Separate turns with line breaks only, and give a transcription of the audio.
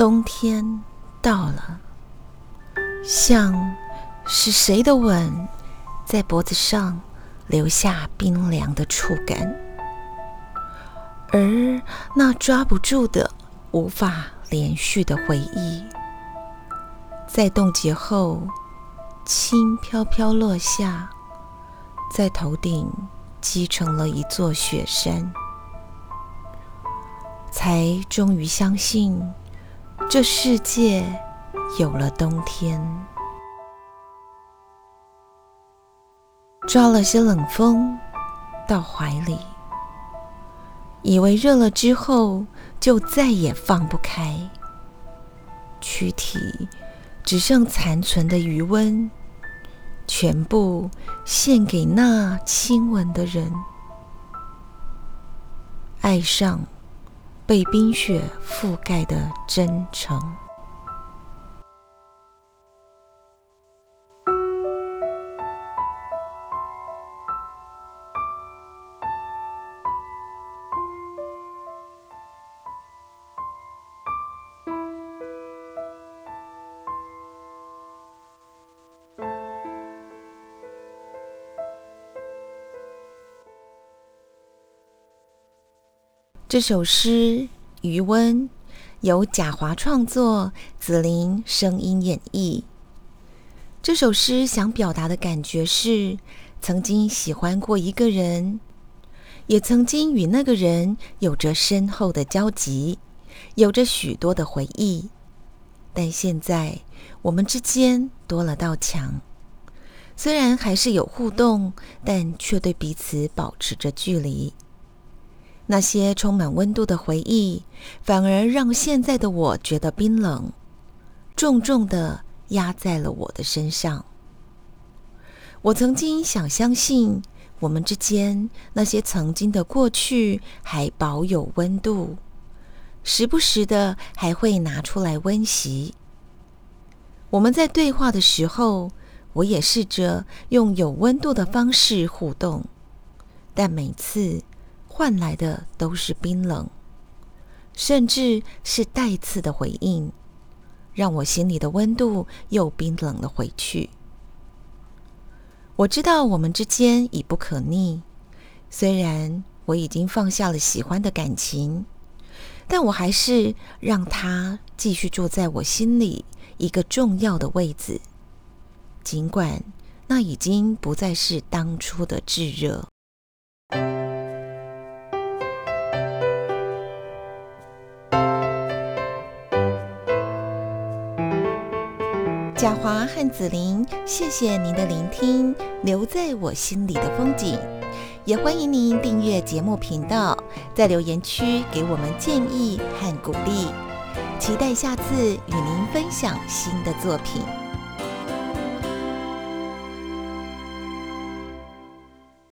冬天到了，像是谁的吻在脖子上留下冰凉的触感，而那抓不住的、无法连续的回忆，在冻结后轻飘飘落下，在头顶积成了一座雪山，才终于相信。这世界有了冬天，抓了些冷风到怀里，以为热了之后就再也放不开，躯体只剩残存的余温，全部献给那亲吻的人，爱上。被冰雪覆盖的真诚。这首诗《余温》由贾华创作，子琳声音演绎。这首诗想表达的感觉是：曾经喜欢过一个人，也曾经与那个人有着深厚的交集，有着许多的回忆。但现在我们之间多了道墙，虽然还是有互动，但却对彼此保持着距离。那些充满温度的回忆，反而让现在的我觉得冰冷，重重的压在了我的身上。我曾经想相信，我们之间那些曾经的过去还保有温度，时不时的还会拿出来温习。我们在对话的时候，我也试着用有温度的方式互动，但每次。换来的都是冰冷，甚至是带刺的回应，让我心里的温度又冰冷了回去。我知道我们之间已不可逆，虽然我已经放下了喜欢的感情，但我还是让他继续住在我心里一个重要的位置，尽管那已经不再是当初的炙热。贾华和紫琳，谢谢您的聆听，留在我心里的风景。也欢迎您订阅节目频道，在留言区给我们建议和鼓励。期待下次与您分享新的作品。